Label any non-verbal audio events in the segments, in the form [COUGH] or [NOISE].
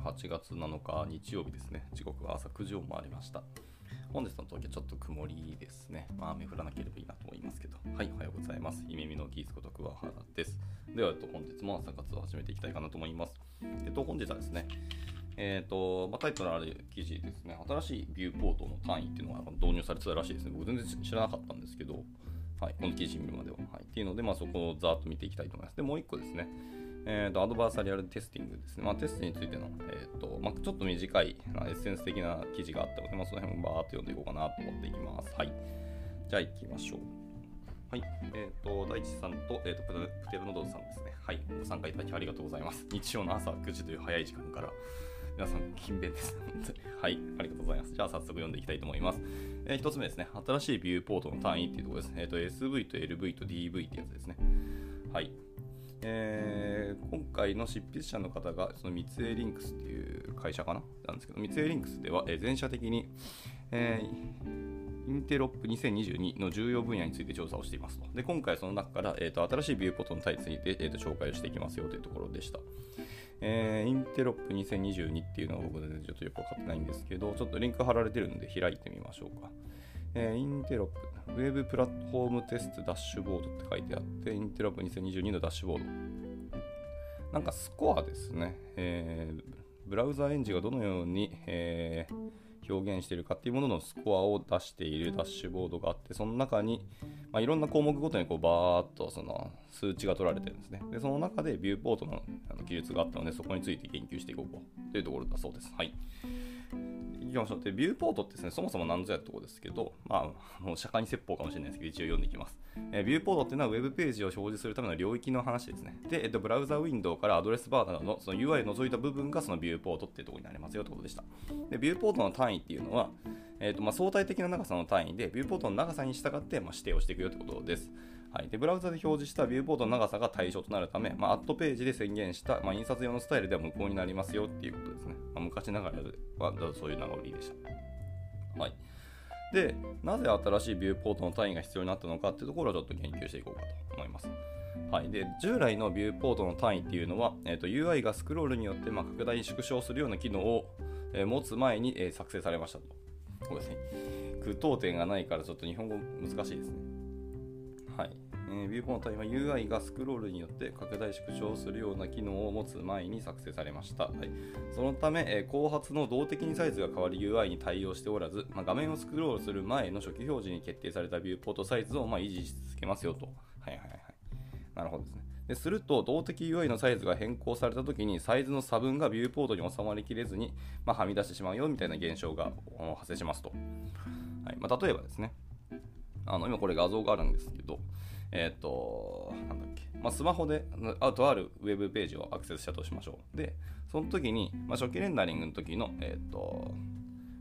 8月7日日曜日ですね。時刻は朝9時を回りました。本日の東京ちょっと曇りですね。まあ雨降らなければいいなと思いますけど。はい、おはようございます。夢見のギースこと桑原です。では、えっと、本日も朝活を始めていきたいかなと思います。えっと、本日はですね、えっ、と、まあ、タイトルある記事ですね、新しいビューポートの単位っていうのが導入されてたらしいですね。僕全然知らなかったんですけど、はい、この記事見るまでは。はい、っていうので、まあ、そこをざーっと見ていきたいと思います。で、もう一個ですね、えーと、アドバーサリアルテスティングですね。まあ、テストについての、えーとまあ、ちょっと短い、まあ、エッセンス的な記事があったので、まあ、その辺をバーっと読んでいこうかなと思っていきます。はい。じゃあ行きましょう。はい。えっ、ー、と、大地さんと、えっ、ー、と、プテルノドンさんですね。はい。ご参加いただきありがとうございます。日曜の朝9時という早い時間から、皆さん、勤勉です。[LAUGHS] はい。ありがとうございます。じゃあ、早速読んでいきたいと思います。えー、一つ目ですね。新しいビューポートの単位っていうところです。えっ、ー、と、SV と LV と DV ってやつですね。はい。えー、今回の執筆者の方が、そのミツエーリンクスっていう会社かななんですけど、ミツエーリンクスでは、えー、全社的に、えー、インテロップ2022の重要分野について調査をしていますと。で、今回その中から、えーと、新しいビューポートの単位について、えーと、紹介をしていきますよというところでした。えー、インテロップ2022っていうのは僕全然ちょっとよくわかってないんですけど、ちょっとリンク貼られてるんで開いてみましょうか。えー、インテロップ、ウェブプラットフォームテストダッシュボードって書いてあって、インテロップ2022のダッシュボード。なんかスコアですね。えー、ブラウザエンジンがどのように、えー表現しているかっていうもののスコアを出しているダッシュボードがあって、その中に、まあ、いろんな項目ごとにこうバーっとその数値が取られてるんですね。で、その中でビューポートのあの記述があったので、そこについて研究していこうというところだそうです。はい。いきましょう。で、ビューポートってですね、そもそも何ぞやってとこですけど、まあ、もう釈迦に説法かもしれないですけど、一応読んでいきます。えー、ビューポートっていうのは Web ページを表示するための領域の話ですね。で、えっと、ブラウザウィンドウからアドレスバーなどのその UI を除いた部分がそのビューポートっていうところになりますよってことでした。で、ビューポートの単位っていうのは、えーとまあ、相対的な長さの単位で、ビューポートの長さに従って、まあ、指定をしていくよということです。はい、でブラウザで表示したビューポートの長さが対象となるため、まあ、アットページで宣言した、まあ、印刷用のスタイルでは無効になりますよっていうことですね。まあ、昔ながらはそういう名残でした。はい。で、なぜ新しいビューポートの単位が必要になったのかっていうところをちょっと研究していこうかと思います。はい、で従来のビューポートの単位っていうのは、えーと、UI がスクロールによって、ま、拡大縮小するような機能を、え、持つ前に、え、作成されましたと。ごめんなさい。句読点がないからちょっと日本語難しいですね。はい。えー、ビューポートは UI がスクロールによって拡大縮小するような機能を持つ前に作成されました。はい、そのため、えー、後発の動的にサイズが変わる UI に対応しておらず、まあ、画面をスクロールする前の初期表示に決定されたビューポートサイズをま維持し続けますよと。はいはいはい。なるほどですね。ですると、動的 UI のサイズが変更されたときに、サイズの差分がビューポートに収まりきれずに、まあ、はみ出してしまうよみたいな現象が発生しますと。はいまあ、例えばですね、あの今これ画像があるんですけど、えっ、ー、と、なんだっけ、まあ、スマホであとあるウェブページをアクセスしたとしましょう。で、その時に、まあ、初期レンダリングの時の、えっ、ー、と、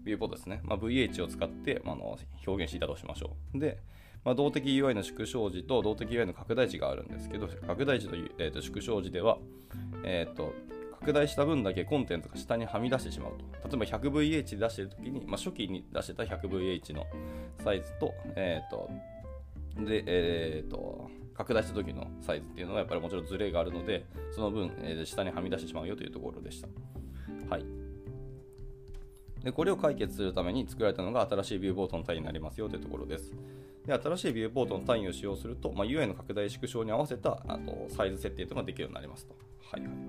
ビューポートですね、まあ、VH を使って、まあ、の表現していたとしましょう。で、まあ、動的 UI の縮小時と動的 UI の拡大値があるんですけど、拡大値と,、えー、と縮小時では、えーと、拡大した分だけコンテンツが下にはみ出してしまうと。例えば 100VH で出してるときに、まあ、初期に出してた 100VH のサイズと、えっ、ー、と、で、えっ、ー、と、拡大した時のサイズっていうのはやっぱりもちろんズレがあるので、その分、えー、下にはみ出してしまうよというところでした。はい。でこれを解決するために作られたのが新しいビューボートの単位になりますよというところです。で新しいビューポートの単位を使用すると、まあ、UI の拡大縮小に合わせたあとサイズ設定というのができるようになりますと。はいはい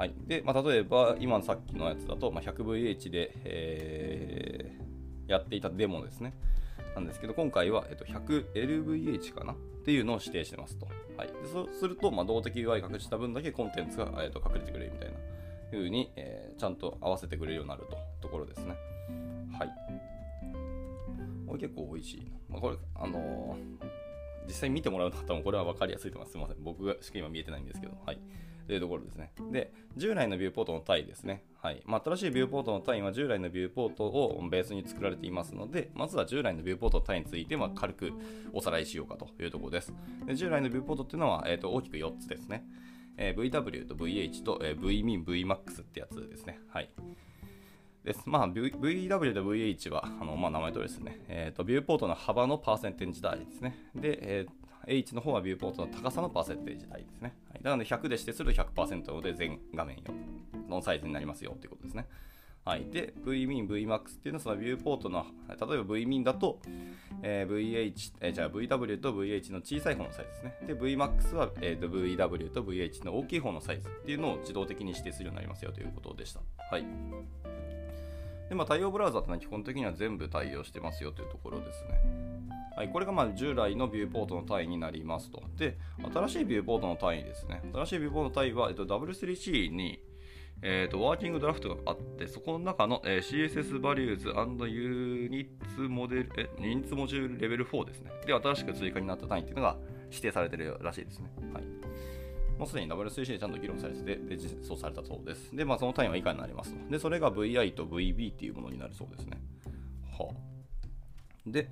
はい。で、まあ、例えば、今のさっきのやつだと、まあ、100VH で、えー、やっていたデモですね。なんですけど、今回は、えっと、100LVH かな？っていうのを指定してますと。はい。でそうすると、まあ、動的 UI 隠した分だけコンテンツが、えっと、隠れてくれるみたいな風に、えー、ちゃんと合わせてくれるようになるとところですね。はい。これ結構美味しい。まあ、これ、あのー、実際見てもらう方もこれは分かりやすいと思います。すみません。僕がしか今見えてないんですけど。はい。というところですね。で、従来のビューポートの単位ですね。はい。まあ、新しいビューポートの単位は従来のビューポートをベースに作られていますので、まずは従来のビューポートの単位について、ま軽くおさらいしようかというところです。で従来のビューポートっていうのは、えー、と大きく4つですね。えー、VW と VH と、えー、VMIN、VMAX ってやつですね。はい。です。まあ、v、VW と VH は、あのまあ、名前通りですね。えーと、ビューポートの幅のパーセンテージ代ですね。で、えー、H の方はビューポートの高さのパーセンテージ代ですね。はいなので100で指定すると100%ので全画面よのサイズになりますよということですね。はい、で、VMIN、VMAX っていうのはそのビューポートの、例えば VMIN だと、えー、VH、えー、じゃあ VW と VH の小さい方のサイズですね。で、VMAX は、えーと、VW と VH の大きい方のサイズっていうのを自動的に指定するようになりますよということでした。はい。で、まあ、対応ブラウザってのは基本的には全部対応してますよというところですね。はい、これがまあ従来のビューポートの単位になりますと。で、新しいビューポートの単位ですね。新しいビューポートの単位は、えっと、W3C に、えーと、ワーキングドラフトがあって、そこの中の、えー、CSS バリューズユニッツモデル、え、ユニッツモジュールレベル4ですね。で、新しく追加になった単位っていうのが指定されてるらしいですね。はい。もうすでに W3C でちゃんと議論されてて、で、実装されたそうです。で、まあ、その単位は以下になりますと。で、それが VI と VB っていうものになるそうですね。はあ。で、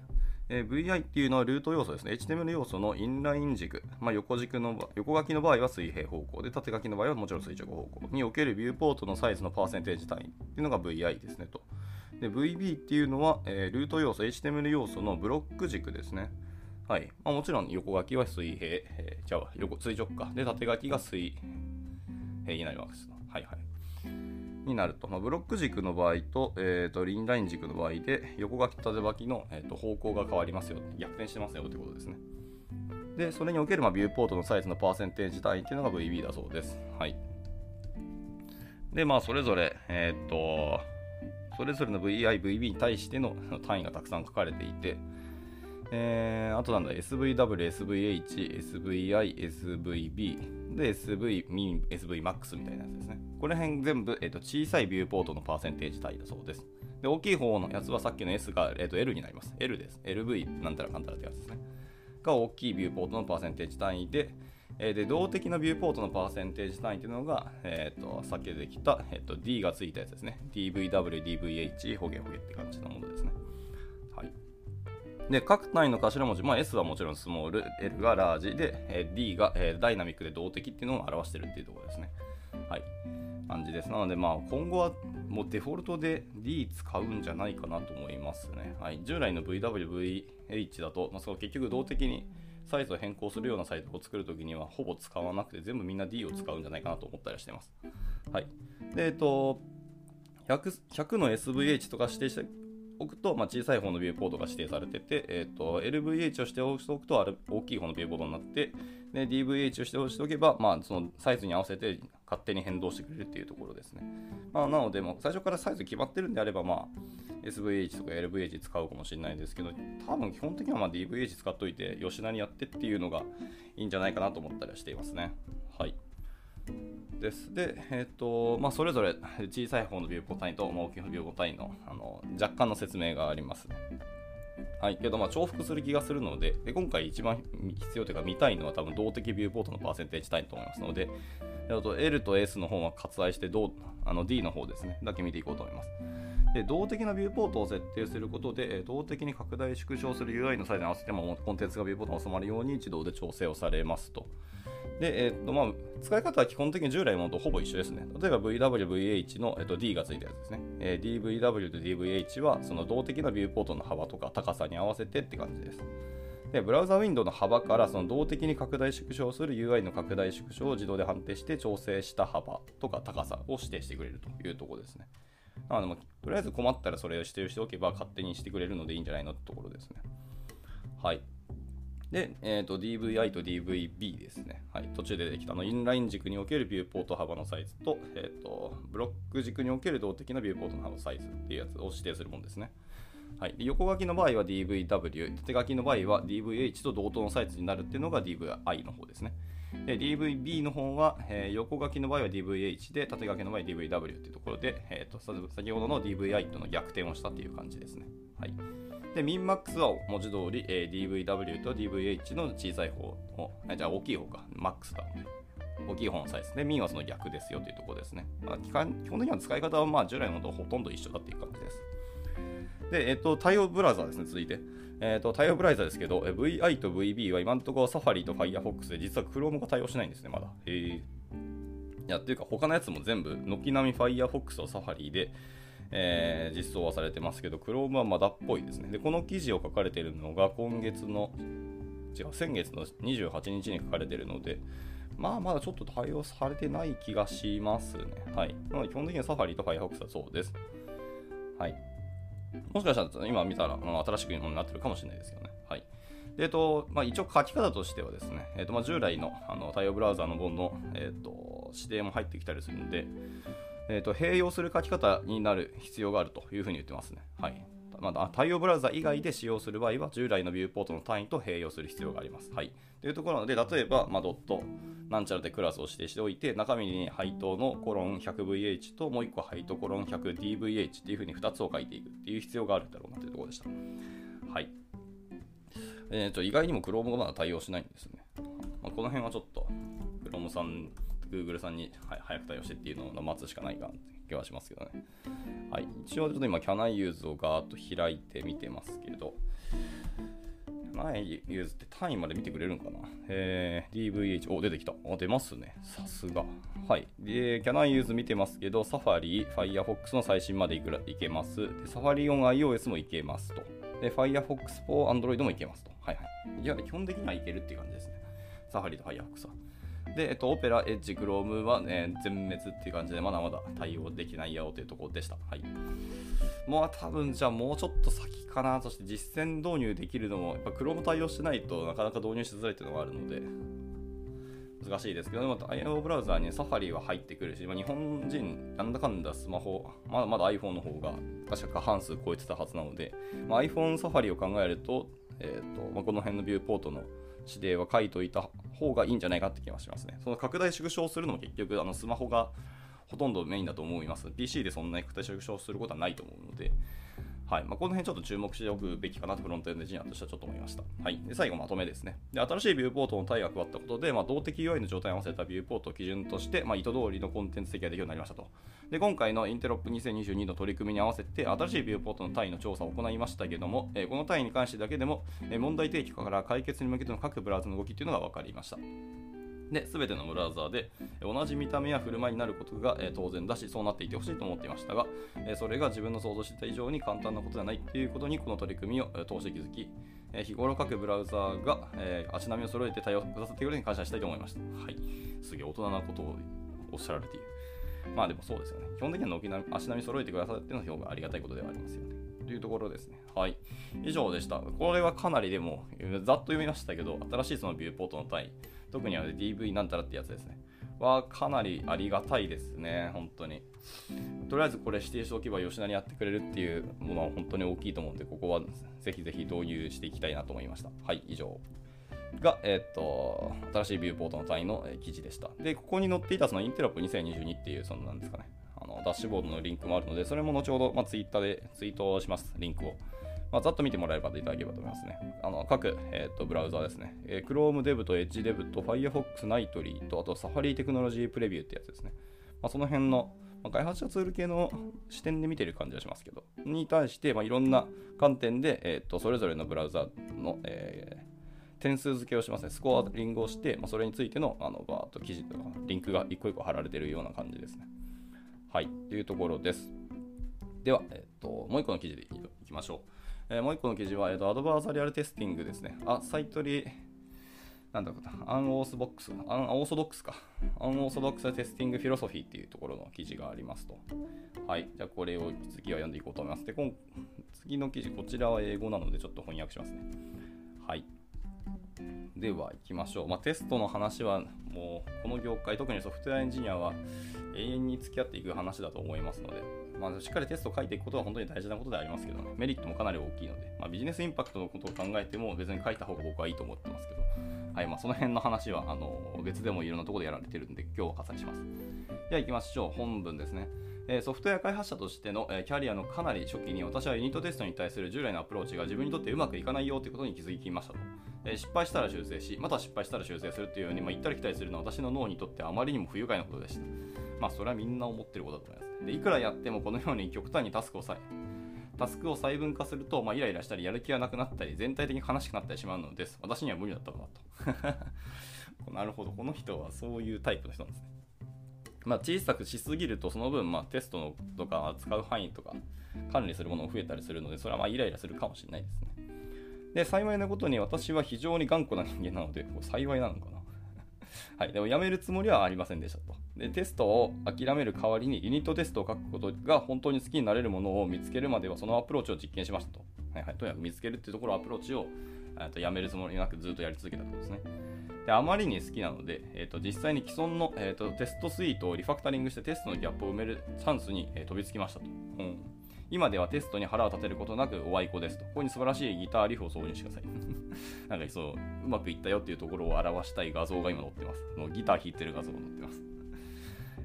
えー、VI っていうのはルート要素ですね。HTML 要素のインライン軸、まあ、横軸の横書きの場合は水平方向で、縦書きの場合はもちろん垂直方向におけるビューポートのサイズのパーセンテージ単位っていうのが VI ですねと。で VB っていうのは、えー、ルート要素、HTML 要素のブロック軸ですね。はい。まあ、もちろん横書きは水平、えー、じゃあ横垂直か。で、縦書きが水平になります。はいはい。になると、まあ、ブロック軸の場合と,、えーと、リンライン軸の場合で横書きと縦書きの、えーと、方向が変わりますよ。逆転してますよということですね。でそれにおける、まあ、ビューポートのサイズのパーセンテージ単位っていうのが VB だそうです。はい。でまあそれぞれえっ、とそれぞれの VI、VB に対しての単位がたくさん書かれていて、えー、あとなんだ、SVW、SVH、SVI、SVB、で、SV、min、SVMAX みたいなやつですね。この辺全部、えーと、小さいビューポートのパーセンテージ単位だそうです。で、大きい方のやつはさっきの S が、えーと、L になります。L です。LV なんたらかんたらってやつですね。が大きいビューポートのパーセンテージ単位で、えー、で動的なビューポートのパーセンテージ単位というのが、えーと、さっき出てきた、えーと、D がついたやつですね。DVW、DVH、ホゲホゲって感じのものですね。で、各単位の頭文字、まあ、S はもちろんスモール、L がラージで、え、D が、え、ダイナミックで動的っていうのを表してるっていうところですね。はい。感じです。なので、まあ、今後はもうデフォルトで D 使うんじゃないかなと思いますね。はい。従来の VWVH だと、まあ、その結局動的にサイズを変更するようなサイトを作るときにはほぼ使わなくて全部みんな D を使うんじゃないかなと思ったりしてます。はい。で、えっと、100, 100の SVH とか指定しておくと、まあ、小さい方のビューポートが指定されてて、えーと、LVH をしておくと大きい方のビューポートになってで DVH をしておけば、まあ、そのサイズに合わせて勝手に変動してくれるっていうところですね。まあ、なので、も最初からサイズ決まってるんであれば、まあ、SVH とか LVH 使うかもしれないですけど、多分基本的にはま DVH 使っといて、吉田にやってっていうのがいいんじゃないかなと思ったりはしていますね。はい。です。で、えっ、ー、と、まあ、それぞれ小さい方のビューポ単位と、まあ、大きい方のビューポ単位のあの若干の説明があります。はい、けどまあ重複する気がするので、で今回一番必要というか見たいのは多分動的ビューポートのパーセンテージ単位と思いますので、と L と S の方は割愛してどあの D の方ですね、だけ見ていこうと思います。で動的なビューポートを設定することで、動的に拡大縮小する UI のサイズに合わせてもコンテンツがビューポートに収まるように自動で調整をされますと。で、えーとまあ、使い方は基本的に従来のものとほぼ一緒ですね。例えば VW、VH の、えー、と D がついたやつですね。えー、DVW と DVH はその動的なビューポートの幅とか高さに合わせてって感じです。で、ブラウザウィンドウの幅からその動的に拡大縮小する UI の拡大縮小を自動で判定して調整した幅とか高さを指定してくれるというところですね。なので、とりあえず困ったらそれを指定しておけば勝手にしてくれるのでいいんじゃないのってところですね。はい。で、えーと、DVI と DVB ですね。はい、途中で出てきたのインライン軸におけるビューポート幅のサイズと,、えーと、ブロック軸における動的なビューポートの幅のサイズっていうやつを指定するものですね。はい、横書きの場合は DVW、縦書きの場合は DVH と同等のサイズになるっていうのが DVI の方ですね。DVB の方は、えー、横書きの場合は DVH で、縦書きの場合は DVW っていうところで、えーと、先ほどの DVI との逆転をしたっていう感じですね。はいで、MinMax は文字通り、えー、DVW と DVH の小さい方を、じゃあ大きい方か、MAX だ、大きい方のサイズで、Min はその逆ですよというところですね。まあ、基本的には使い方はまあ従来のとほとんど一緒だっていう感じです。で、えっ、と、対応ブラウザーですね、続いて。えっ、と、対応ブラウザーですけど、VI と VB は今のところ Safari と Firefox で実は Chrome が対応しないんですね、まだ。へえ。いや、っていうか他のやつも全部、軒並み Firefox と Safari で、えー、実装はされてますけど、Chrome はまだっぽいですね。で、この記事を書かれているのが今月の、違う、先月の28日に書かれているので、まあまだちょっと対応されてない気がしますね。はい。なので基本的にはサファリと Firefox はそうです。はい。もしかしたら今見たら、まあ、新しくになってるかもしれないですけどね。はい。で、えっと、まあ、一応書き方としてはですね、えっと、まあ、従来のあの対応ブラウザーの本の、えっと、指定も入ってきたりするので、えっと、併用する書き方になる必要があるというふうに言ってますね。はい。まだ対応ブラウザ以外で使用する場合は、従来のビューポートの単位と併用する必要があります。はい。というところなので、例えば、まあ、ドット、なんちゃらでクラスを指定しておいて、中身に配当のコロン 100VH ともう1個配当コロン 100DVH っていうふうに2つを書いていくっていう必要があるんだろうなというところでした。はい。えー、と意外にも Chrome がまだ対応しないんですね。まあ、この辺はちょっと Chrome さん、Google さんに、はい、早く対応してっていうのを待つしかないかなって気はしますけどね。はい、一応ちょっと今 Can I use をガーッと開いてみてますけど、Can I use って単位まで見てくれるんかな？えー、DVH、お、出てきた。あ、出ますね。さすが。はい。で、Can I use 見てますけど、Safari、Firefox の最新までいくらいけます。Safari on iOS もいけますと。で、Firefox for Android もいけますと。はいはい。いや、基本的にはいけるっていう感じですね。サファリと Firefox は。で、えっと、オペラ、エッジ、クロームは、ね、全滅っていう感じで、まだまだ対応できないよというところでした。はい。もう多分、じゃあもうちょっと先かな。そして実践導入できるのも、やっぱ Chrome 対応してないとなかなか導入しづらいっていうのがあるので、難しいですけど、でも IO ブラウザーにサファリは入ってくるし、まあ、日本人、なんだかんだスマホ、まだまだ iPhone の方が確か過半数超えてたはずなので、まあ、iPhone サファリを考えると、えーとまあ、この辺のビューポートの指定は書いといた方がいいんじゃないかって気がしますね。その拡大縮小するのも結局あのスマホがほとんどメインだと思います。PC でそんなに拡大縮小することはないと思うので、はいまあ、この辺ちょっと注目しておくべきかなとフロントエンドエンジニアとしてはちょっと思いました。はい、で最後まとめですね。で新しいビューポートの対が加わったことで、まあ、動的 UI の状態に合わせたビューポートを基準として、まあ、意図通りのコンテンツ設計ができるようになりましたと。で今回のインテロップ2022の取り組みに合わせて新しいビューポートの単位の調査を行いましたけれども、えー、この単位に関してだけでも、えー、問題提起から解決に向けての各ブラウザの動きというのが分かりました。で、すべてのブラウザーで同じ見た目や振る舞いになることが、当然だし、そうなっていてほしいと思っていましたが、それが自分の想像していた以上に簡単なことではないということに、この取り組みを通して気づき、日頃各ブラウザーが、足並みを揃えて対応くださっていることに感謝したいと思いました。はい。すげえ大人なことをおっしゃられている。まあでもそうですよね。基本的には軒並み足並み揃えてくださっての方がありがたいことではありますよね。というところですね。はい。以上でした。これはかなりでも、ざっと読みましたけど、新しいそのビューポートの単位、特には DV なんたらってやつですね。はかなりありがたいですね、本当に。とりあえずこれ指定しておけば吉田にやってくれるっていうものは本当に大きいと思うんで、ここはぜひぜひ導入していきたいなと思いました。はい、以上。が、えっ、と、新しいビューポートの単位の、え記事でした。で、ここに載っていたそのインテロップ2022っていう、そのなんですかね、あのダッシュボードのリンクもあるので、それも後ほど、まあ、ツイッターでツイートします、リンクを。まあ、ざっと見てもらえればいただければと思いますね。あの各、えーと、ブラウザーですね。えー、Chrome Dev と Edge Dev と Firefox Nightly とあと Safari Technology Preview ってやつですね。まあ、その辺の、まあ、開発者ツール系の視点で見てる感じはしますけど、に対して、まあ、いろんな観点で、えーと、それぞれのブラウザーの、えー、点数付けをしますね。スコアリングをして、まあ、それについてのあのバーと記事とかリンクが一個一個貼られているような感じですね。はい、というところです。では、えっ、と、もう一個の記事でいきましょう。えー、もう一個の記事は、えーと、 Adversarial Testing ですね。 A slightly、なんだろうな、 unorthodox、unorthodox か。 unorthodox testing philosophy っていうところの記事がありますと。はい。じゃあこれを次は読んでいこうと思います。で、今次の記事、こちらは英語なのでちょっと翻訳しますね。はい。では行きましょう。まあ、テストの話はもうこの業界、特にソフトウェアエンジニアは永遠に付き合っていく話だと思いますので、まあ、しっかりテストを書いていくことは本当に大事なことでありますけど、ね、メリットもかなり大きいので、まあ、ビジネスインパクトのことを考えても別に書いた方が僕はいいと思ってますけど、はいまあ、その辺の話はあの別でもいろんなところでやられてるんで、今日は割愛します。では行きましょう。本文ですね。ソフトウェア開発者としての、キャリアのかなり初期に私はユニットテストに対する従来のアプローチが自分にとってうまくいかないよということに気づきましたと。失敗したら修正し、また失敗したら修正するというように、まあ、行ったり来たりするのは私の脳にとってあまりにも不愉快なことでした。まあそれはみんな思ってることだと思います。でいくらやってもこのように極端にタスクをさタスクを細分化すると、まあ、イライラしたりやる気がなくなったり全体的に悲しくなったりしまうのです。私には無理だったかなと。[LAUGHS] なるほど。この人はそういうタイプの人なんですね。まあ、小さくしすぎるとその分、まあ、テストのとか使う範囲とか管理するものも増えたりするのでそれはまあイライラするかもしれないですね。で幸いなことに私は非常に頑固な人間なので幸いなのかな。[LAUGHS] はい、でもやめるつもりはありませんでしたと。で、テストを諦める代わりにユニットテストを書くことが本当に好きになれるものを見つけるまではそのアプローチを実験しましたと。はいはい、とにかく見つけるっていうところアプローチをとやめるつもりなくずっとやり続けたことですね。であまりに好きなので、えーと、実際に既存の、えーと、テストスイートをリファクタリングしてテストのギャップを埋めるチャンスに、えー、飛びつきましたと。うん今ではテストに腹を立てることなくおあいこですと。ここに素晴らしいギターリフを挿入してください。[LAUGHS] なんかそう、うまくいったよっていうところを表したい画像が今載ってます。ギター弾いてる画像が載ってます。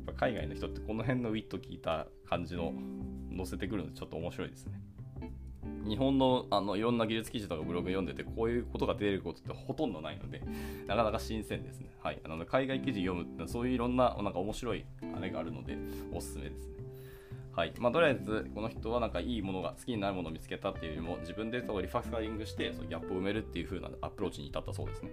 っぱ海外の人ってこの辺のウィット聞いた感じの載せてくるのでちょっと面白いですね。日本のあのいろんな技術記事とかブログ読んでてこういうことが出ることってほとんどないのでなかなか新鮮ですね。はい。あの海外記事読むってそういういろんななんか面白いあれがあるのでおすすめですね。はいまあ、とりあえずこの人はなんかいいものが好きになるものを見つけたっていうよりも自分でリファクタリングしてそのギャップを埋めるっていう風なアプローチに至ったそうですね。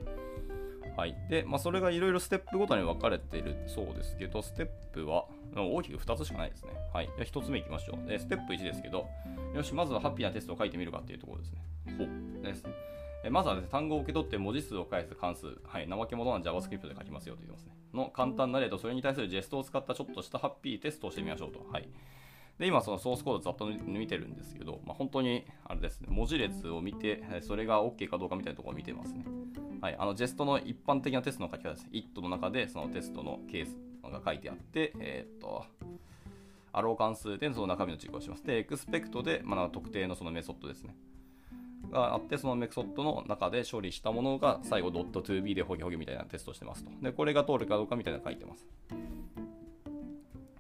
はい。で、まあ、それがいろいろステップごとに分かれているそうですけど、ステップは大きく2つしかないですね。はい。じゃ1つ目いきましょう。で、ステップ1ですけど、よし、まずはハッピーなテストを書いてみるかっていうところですね。ほう。です。まずは、ね、単語を受け取って文字数を返す関数、はい、怠け者な JavaScript で書きますよと言ってますね。の簡単な例と、それに対するジェストを使ったちょっとしたハッピーテストをしてみましょうと。はい。で、今そのソースコードざっと見てるんですけど、まあ、本当にあれですね、文字列を見て、それが OK かどうかみたいなところを見てますね。はい、あのジェストの一般的なテストの書き方です。it の中でそのテストのケースが書いてあって、えー、っと、アロー関数でその中身の実行をします。で、 expect で、まあ、特定のそのメソッドですね。があって、そのメソッドの中で処理したものが最後 .2b でホゲホゲみたいなテストしてますと。で、これが通るかどうかみたいなの書いてます。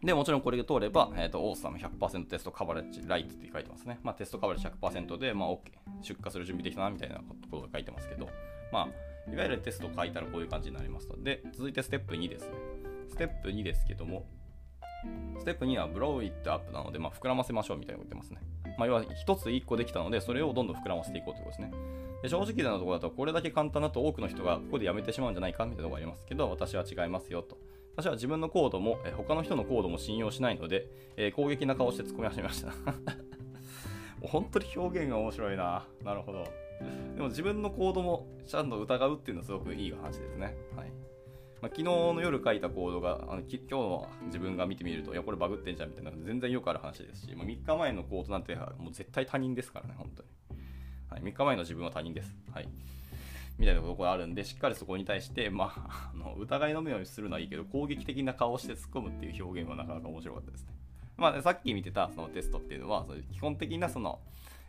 で、もちろんこれが通れば、えっ、ー、と、 Awesome 100% test coverage, right って書いてますね。まあ、テストカバレッジ100%で、まあ、OK。出荷する準備できたな、みたいなことが書いてますけど、まあ、いわゆるテストを書いたらこういう感じになりますと。で、続いてステップ2ですね。ステップ2ですけども、ステップ2はブローイットアップなので、まあ、膨らませましょうみたいなこと言ってますね。まあ、要は1つ1個できたので、それをどんどん膨らませていこうということですね。で正直なところだと、これだけ簡単だと多くの人がここでやめてしまうんじゃないかみたいなところがありますけど、私は違いますよと。私は自分のコードも、え他の人のコードも信用しないので、え、攻撃な顔して突っ込み始めました。[LAUGHS] 本当に表現が面白いな。なるほど。でも自分のコードもちゃんと疑うっていうのはすごくいい話ですね。はいまあ、昨日の夜書いたコードがあの今日の自分が見てみると、いや、これバグってんじゃんみたいな、全然よくある話ですし、まあ、3日前のコードなんてもう絶対他人ですからね、本当に。はい、3日前の自分は他人です。はい。みたいなところがあるんで、しっかりそこに対して、まあ、あの疑いの目をするのはいいけど、攻撃的な顔をして突っ込むっていう表現はなかなか面白かったですね。まあ、さっき見てたそのテストっていうのは、その基本的なその、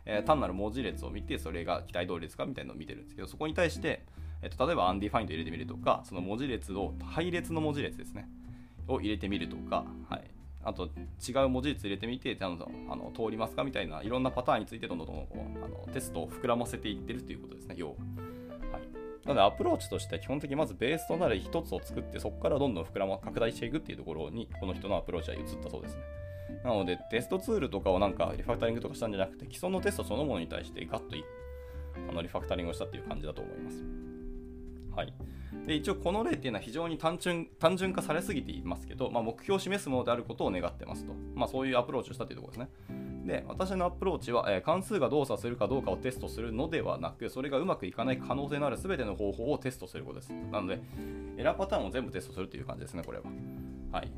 えー、単なる文字列を見て、それが期待通りですかみたいなのを見てるんですけど、そこに対して、えっと、例えば undefined 入れてみるとか、その文字列を、配列の文字列ですね、を入れてみるとか、はい。あと違う文字列入れてみてあのあの通りますかみたいないろんなパターンについてどんどんどんどんあのテストを膨らませていってるということですね、要は。なのでアプローチとして基本的にまずベースとなる一つを作ってそこからどんどん膨らま拡大していくっていうところにこの人のアプローチは移ったそうですね。なのでテストツールとかをなんかリファクタリングとかしたんじゃなくて既存のテストそのものに対してガッとあのリファクタリングをしたっていう感じだと思います。はい。で一応この例っていうのは非常に単純単純化されすぎていますけど、まあ、目標を示すものであることを願ってますと。まあ、そういうアプローチをしたというところですね。で、私のアプローチは、えー、関数が動作するかどうかをテストするのではなく、それがうまくいかない可能性のある全ての方法をテストすることです。なので、エラーパターンを全部テストするという感じですね、これは。はい。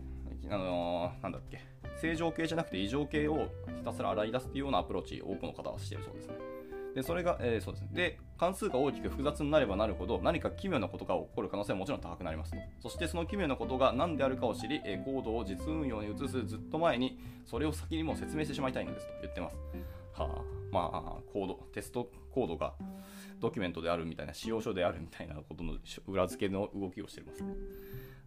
あのー、なんだっけ。正常系じゃなくて異常系をひたすら洗い出すというようなアプローチを多くの方はしているそうですね。で、それが、えー、そうですね。で、関数が大きく複雑になればなるほど、何か奇妙なことが起こる可能性はもちろん高くなりますと。そしてその奇妙なことが何であるかを知り、えー、コードを実運用に移すずっと前に、それを先にもう説明してしまいたいのですと言ってます。はあ、まあ、コード、テストコードがドキュメントであるみたいな、使用書であるみたいなことの裏付けの動きをしてますね。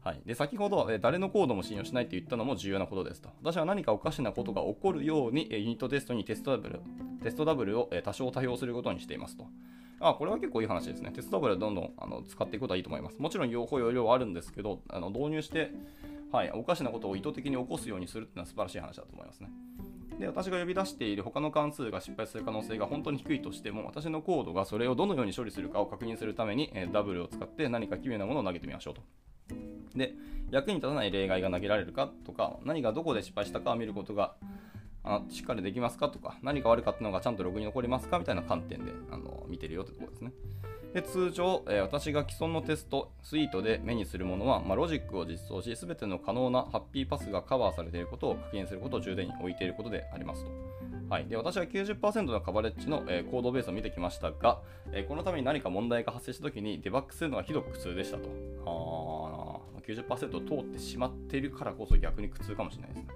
はい、で先ほど、え誰のコードも信用しないと言ったのも重要なことですと。私は何かおかしなことが起こるように、えユニットテストにテストダブルテストダブルを、え多少多用することにしていますと。あこれは結構いい話ですね。テストダブルはどんどんあの使っていくことはいいと思います。もちろん用法用量はあるんですけど、あの導入して、はい、おかしなことを意図的に起こすようにするっていうのは素晴らしい話だと思いますね。で、私が呼び出している他の関数が失敗する可能性が本当に低いとしても、私のコードがそれをどのように処理するかを確認するために、えダブルを使って何か奇妙なものを投げてみましょうと。で、役に立たない例外が投げられるかとか、何がどこで失敗したかを見ることがあしっかりできますかとか、何か悪かったのがちゃんとログに残りますかみたいな観点であの見てるよってところですね。で通常、えー、私が既存のテストスイートで目にするものは、まあ、ロジックを実装し、すべての可能なハッピーパスがカバーされていることを確認することを重点に置いていることでありますと。はい、で私は90%のカバレッジの、えー、コードベースを見てきましたが、えー、このために何か問題が発生したときにデバッグするのがひどく苦痛でしたと。あ90%通ってしまっているからこそ逆に苦痛かもしれないですね。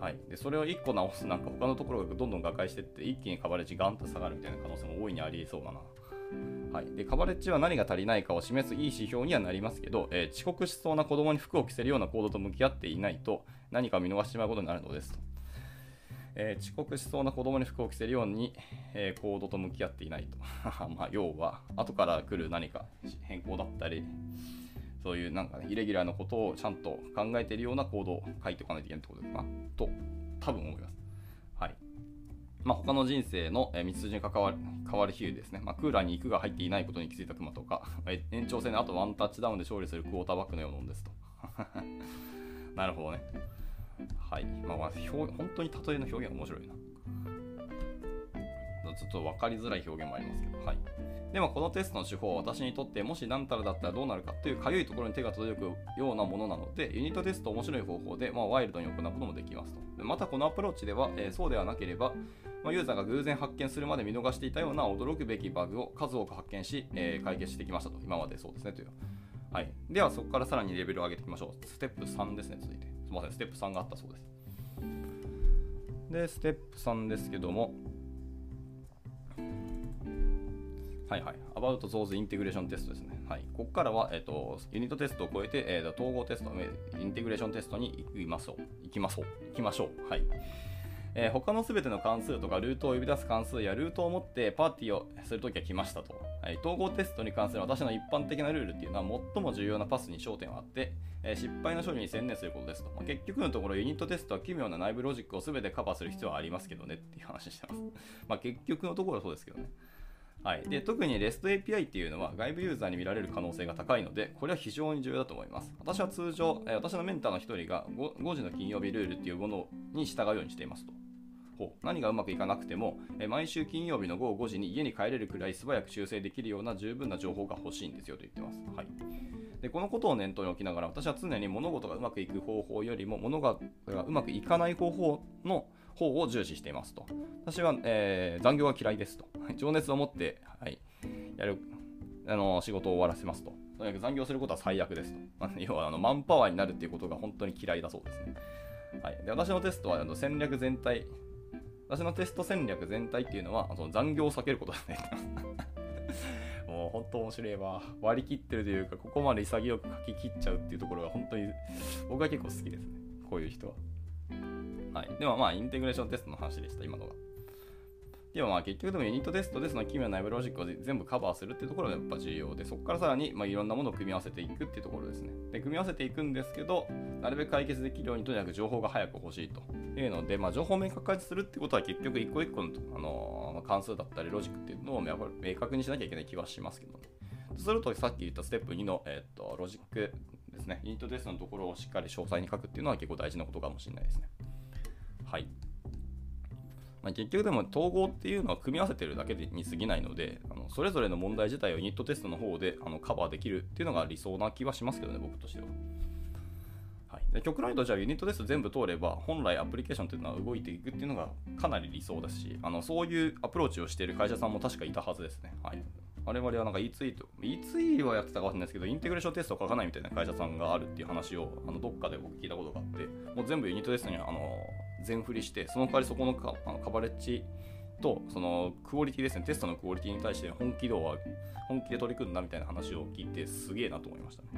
はい、でそれを1個直すなんか他のところがどんどん瓦解していって一気にカバレッジガンと下がるみたいな可能性も大いにありえそうだな。はい、でカバレッジは何が足りないかを示すいい指標にはなりますけど、えー、遅刻しそうな子供に服を着せるような行動と向き合っていないと何か見逃してしまうことになるのですと。えー、遅刻しそうな子供に服を着せるように、えー、コードと向き合っていないと。[LAUGHS] まあ、要は、後から来る何か変更だったり、そういうなんかね、イレギュラーなことをちゃんと考えているようなコードを書いておかないといけないってことかなと、多分思います。はい。まあ、他の人生の道筋に関わる変わる比喩ですね。まあ、クーラーに肉が入っていないことに気づいたクマとか、[LAUGHS] 延長戦の後ワンタッチダウンで勝利するクォーターバックのようなものですと。[LAUGHS] なるほどね。はい。まあ、表本当に例えの表現面白いな。ちょっと分かりづらい表現もありますけど、はい。でもこのテストの手法は私にとってもし何たらだったらどうなるかというかゆいところに手が届くようなものなので、ユニットテスト面白い方法で、まあ、ワイルドに行うこともできますと。またこのアプローチでは、えー、そうではなければ、まあ、ユーザーが偶然発見するまで見逃していたような驚くべきバグを数多く発見し、えー、解決してきましたと。今までそうですねという。はい。ではそこからさらにレベルを上げていきましょう。ステップ3ですね、続いて。すみません、ステップ3があったそうです。で、ステップ3ですけども、はいはい。About Those Integration Test ですね。はい。ここからは、えっ、ー、と、ユニットテストを超えて、えー、統合テスト、インテグレーションテストに行きましょう。行きましょう。行きましょう。はい。えー、他のすべての関数とかルートを呼び出す関数やルートを持ってパーティーをするときは来ましたと。はい、統合テストに関する私の一般的なルールっていうのは最も重要なパスに焦点を当て、えー、失敗の処理に専念することですと。まあ、結局のところユニットテストは奇妙な内部ロジックをすべてカバーする必要はありますけどねっていう話してます。まあ、結局のところはそうですけどね。はい、で特に REST API っていうのは外部ユーザーに見られる可能性が高いので、これは非常に重要だと思います。私は通常、え私のメンターの1人が 5, 5時の金曜日ルールっていうものに従うようにしていますと。ほう何がうまくいかなくても、え毎週金曜日の午後5時に家に帰れるくらい素早く修正できるような十分な情報が欲しいんですよと言ってます。はい、でこのことを念頭に置きながら、私は常に物事がうまくいく方法よりも、物がうまくいかない方法の方を重視していますと。私は、えー、残業が嫌いですと。情熱を持って、はい、やるあの仕事を終わらせますと。とにかく残業することは最悪ですと。[LAUGHS] 要はあのマンパワーになるっていうことが本当に嫌いだそうですね。はい、で私のテストはあの戦略全体、私のテスト戦略全体っていうのはその残業を避けることですね。[LAUGHS] もう本当面白いわ。割り切ってるというか、ここまで潔く書き切っちゃうっていうところが本当に僕は結構好きですね。こういう人は。はい。でもまあ、インテグレーションテストの話でした、今のが。でもまあ結局でもユニットテストでその奇妙な内部ロジックを全部カバーするっていうところがやっぱ重要で、そこからさらにまいろんなものを組み合わせていくっていうところですね。で、組み合わせていくんですけど、なるべく解決できるようにとにかく情報が早く欲しいというので、まあ情報を明確化するってことは結局一個一個の、あのー、関数だったりロジックっていうのを明確にしなきゃいけない気はしますけどね。とするとさっき言ったステップ2の、えー、っとロジックですね。ユニットテストのところをしっかり詳細に書くっていうのは結構大事なことかもしれないですね。はい。まあ、結局でも統合っていうのは組み合わせてるだけに過ぎないので、あのそれぞれの問題自体をユニットテストの方であのカバーできるっていうのが理想な気はしますけどね、僕としては。はい、で極論言うと、じゃあユニットテスト全部通れば、本来アプリケーションっていうのは動いていくっていうのがかなり理想ですし、あのそういうアプローチをしている会社さんも確かいたはずですね。はい、我々はなんか E ツイート、E ツイーはやってたかわかんないですけど、インテグレーションテストを書かないみたいな会社さんがあるっていう話をあのどっかで僕聞いたことがあって、もう全部ユニットテストにあの全振りして、その代わりそこのカあのカバレッジとそのクオリティですね、テストのクオリティに対して本気度は本気で取り組んだみたいな話を聞いて、すげえなと思いましたね。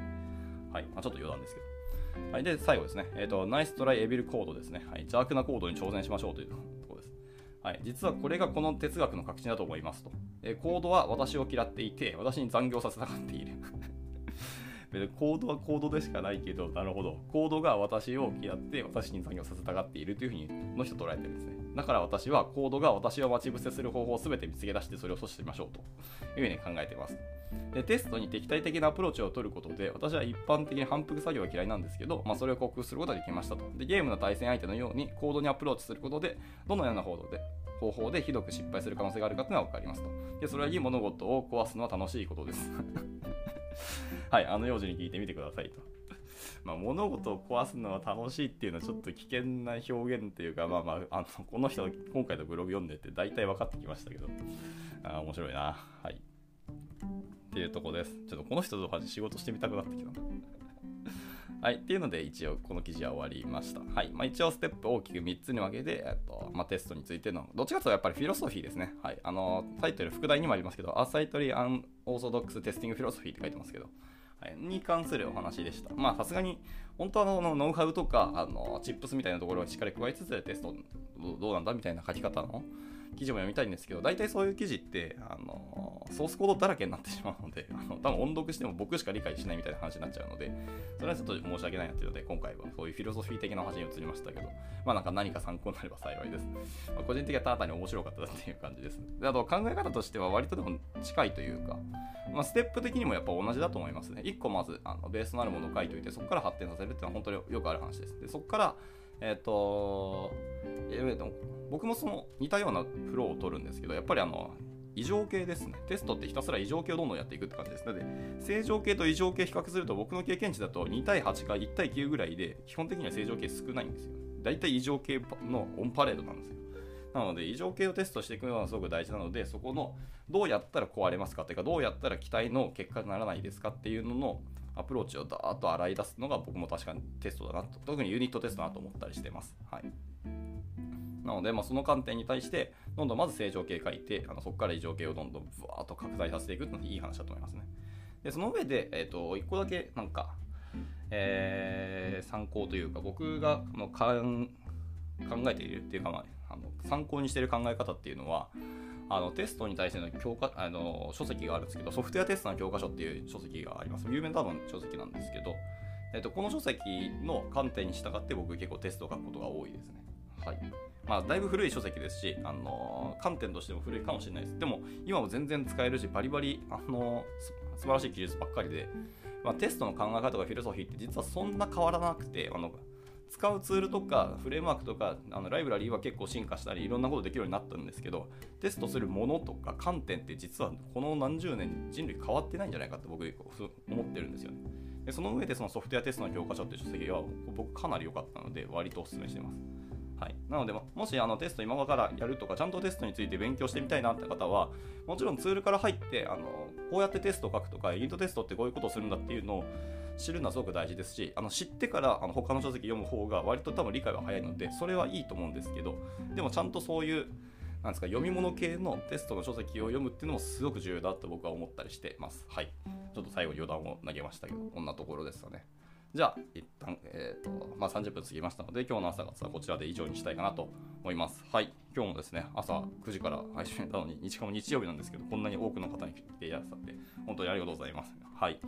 はい、まあ、ちょっと余談ですけど。はい、で、最後ですね。えっ、ー、と、ナイストライエビルコードですね。はい、邪悪なコードに挑戦しましょうというところです。はい、実はこれがこの哲学の核心だと思いますと。えー、コードは私を嫌っていて、私に残業させたがっている。コードはコードでしかないけど、なるほど。コードが私を嫌って、私に残業させたがっているというふうに、の人捉えてるんですね。だから私はコードが私を待ち伏せする方法を全て見つけ出してそれを阻止しましょうというふうに考えています。でテストに敵対的なアプローチを取ることで私は一般的に反復作業が嫌いなんですけど、まあ、それを克服することができましたとでゲームの対戦相手のようにコードにアプローチすることでどのような方法で方法でひどく失敗する可能性があるかというのは分かりますとでそれはいい物事を壊すのは楽しいことですはいあの用事に聞いてみてくださいと [LAUGHS] まあ、物事を壊すのは楽しいっていうのはちょっと危険な表現っていうか、まあまあ、あのこの人、今回のブログ読んでて大体分かってきましたけど、あ面白いな。はい。っていうとこです。ちょっとこの人と仕事してみたくなってきたな。[LAUGHS] はい。っていうので、一応この記事は終わりました。はい。まあ、一応ステップ大きく3つに分けて、えっとまあ、テストについての、どっちかというとやっぱりフィロソフィーですね。はい。あの、タイトル、副題にもありますけど、アサイトリー・アン・オーソドックス・テスティング・フィロソフィーって書いてますけど、に関するお話でした。まあ、さすがに、本当はのノウハウとか、あの、チップスみたいなところをしっかり加えつつ、テストどうなんだみたいな書き方の記事も読みたいんですけど、大体そういう記事って、あのソースコードだらけになってしまうので、あの多分音読しても僕しか理解しないみたいな話になっちゃうので、それはちょっと申し訳ないなっていうので、今回はそういうフィロソフィー的な話に移りましたけど、まあなんか何か参考になれば幸いです。まあ、個人的にはただ単に面白かったっていう感じです。であと考え方としては割とでも近いというか、まあ、ステップ的にもやっぱ同じだと思いますね。1個まずあのベースのあるものを書いておいて、そこから発展させるっていうのは本当によくある話です。でそこからえっ、ー、と、えー、僕もその似たようなフローを取るんですけど、やっぱりあの、異常形ですね。テストってひたすら異常形をどんどんやっていくって感じです。なので、正常形と異常形比較すると僕の経験値だと2対8か1対9ぐらいで、基本的には正常形少ないんですよ。だいたい異常形のオンパレードなんですよ。なので、異常形をテストしていくのはすごく大事なので、そこのどうやったら壊れますかっていうか、どうやったら期待の結果にならないですかっていうののアプローチをダーッと洗い出すのが僕も確かにテストだなと、特にユニットテストだなと思ったりしてます。はい。なので、まあ、その観点に対して、どんどんまず正常形書いて、あのそこから異常形をどんどんぶわーっと拡大させていくっていうのはいい話だと思いますね。で、その上で、えっ、ー、と、1個だけなんか、えー、参考というか、僕がの考えているっていうか、まあ、あの参考にしてる考え方っていうのは、あのテストに対しての教科あの書籍があるんですけど、ソフトウェアテストの教科書っていう書籍があります。有名な多分書籍なんですけど、えっと、この書籍の観点に従って僕結構テストを書くことが多いですね。はい。まあ、だいぶ古い書籍ですし、あの観点としても古いかもしれないです。でも、今も全然使えるし、バリバリ、あの素晴らしい技術ばっかりで、まあ、テストの考え方とかフィロソフィーって実はそんな変わらなくて、あの使うツールとかフレームワークとかあのライブラリーは結構進化したりいろんなことできるようになったんですけどテストするものとか観点って実はこの何十年人類変わってないんじゃないかって僕思ってるんですよね。でその上でそのソフトウェアテストの教科書っていう書籍は僕かなり良かったので割とお勧めしてます。はい、なので、もしあのテスト今からやるとか、ちゃんとテストについて勉強してみたいなって方は、もちろんツールから入って、あのこうやってテストを書くとか、ユニットテストってこういうことをするんだっていうのを知るのはすごく大事ですしあの知ってからあの他の書籍読む方が割と多分理解は早いのでそれはいいと思うんですけどでもちゃんとそういうなんですか読み物系のテストの書籍を読むっていうのもすごく重要だと僕は思ったりしてます。はい。ちょっと最後余談を投げましたけど、こんなところですかね。じゃあ、一旦、えっ、ー、と、まあ、30分過ぎましたので、今日の朝活はこちらで以上にしたいかなと思います。はい。今日もですね、朝9時から配信したのに、日かも日曜日なんですけど、こんなに多くの方に来ていらっしゃって、本当にありがとうございます。はい。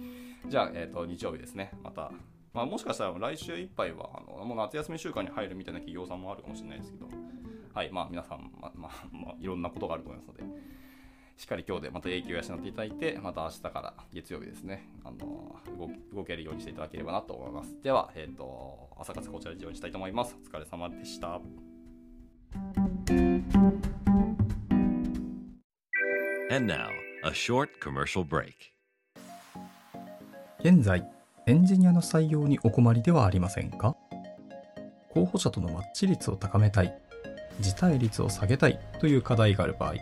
じゃあ、えっ、ー、と、日曜日ですね。また、まあ、もしかしたら来週いっぱいは、あのもう夏休み週間に入るみたいな企業さんもあるかもしれないですけど、はい。まあ、皆さん、まあ、まあ、まあ、いろんなことがあると思いますので、しっかり今日でまた影響を養っていただいて、また明日から月曜日ですね、あの動動けるようにしていただければなと思います。では、えっ、ー、と、朝活こちらで以上にしたいと思います。お疲れ様でした。And now, a short commercial break. 現在、エンジニアの採用にお困りではありませんか？候補者とのマッチ率を高めたい、辞退率を下げたいという課題がある場合、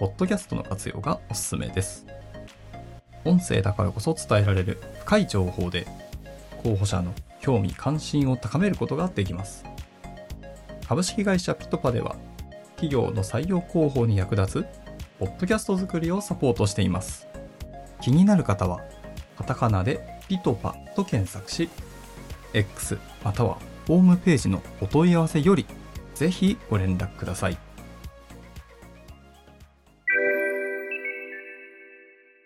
ポッドキャストの活用がおすすめです。音声だからこそ伝えられる深い情報で、候補者の興味関心を高めることができます。株式会社ピトパでは、企業の採用広報に役立つ、ポッドキャスト作りをサポートしています。気になる方は、カタカナでピトパと検索し、X またはホームページのお問い合わせより、ぜひご連絡ください。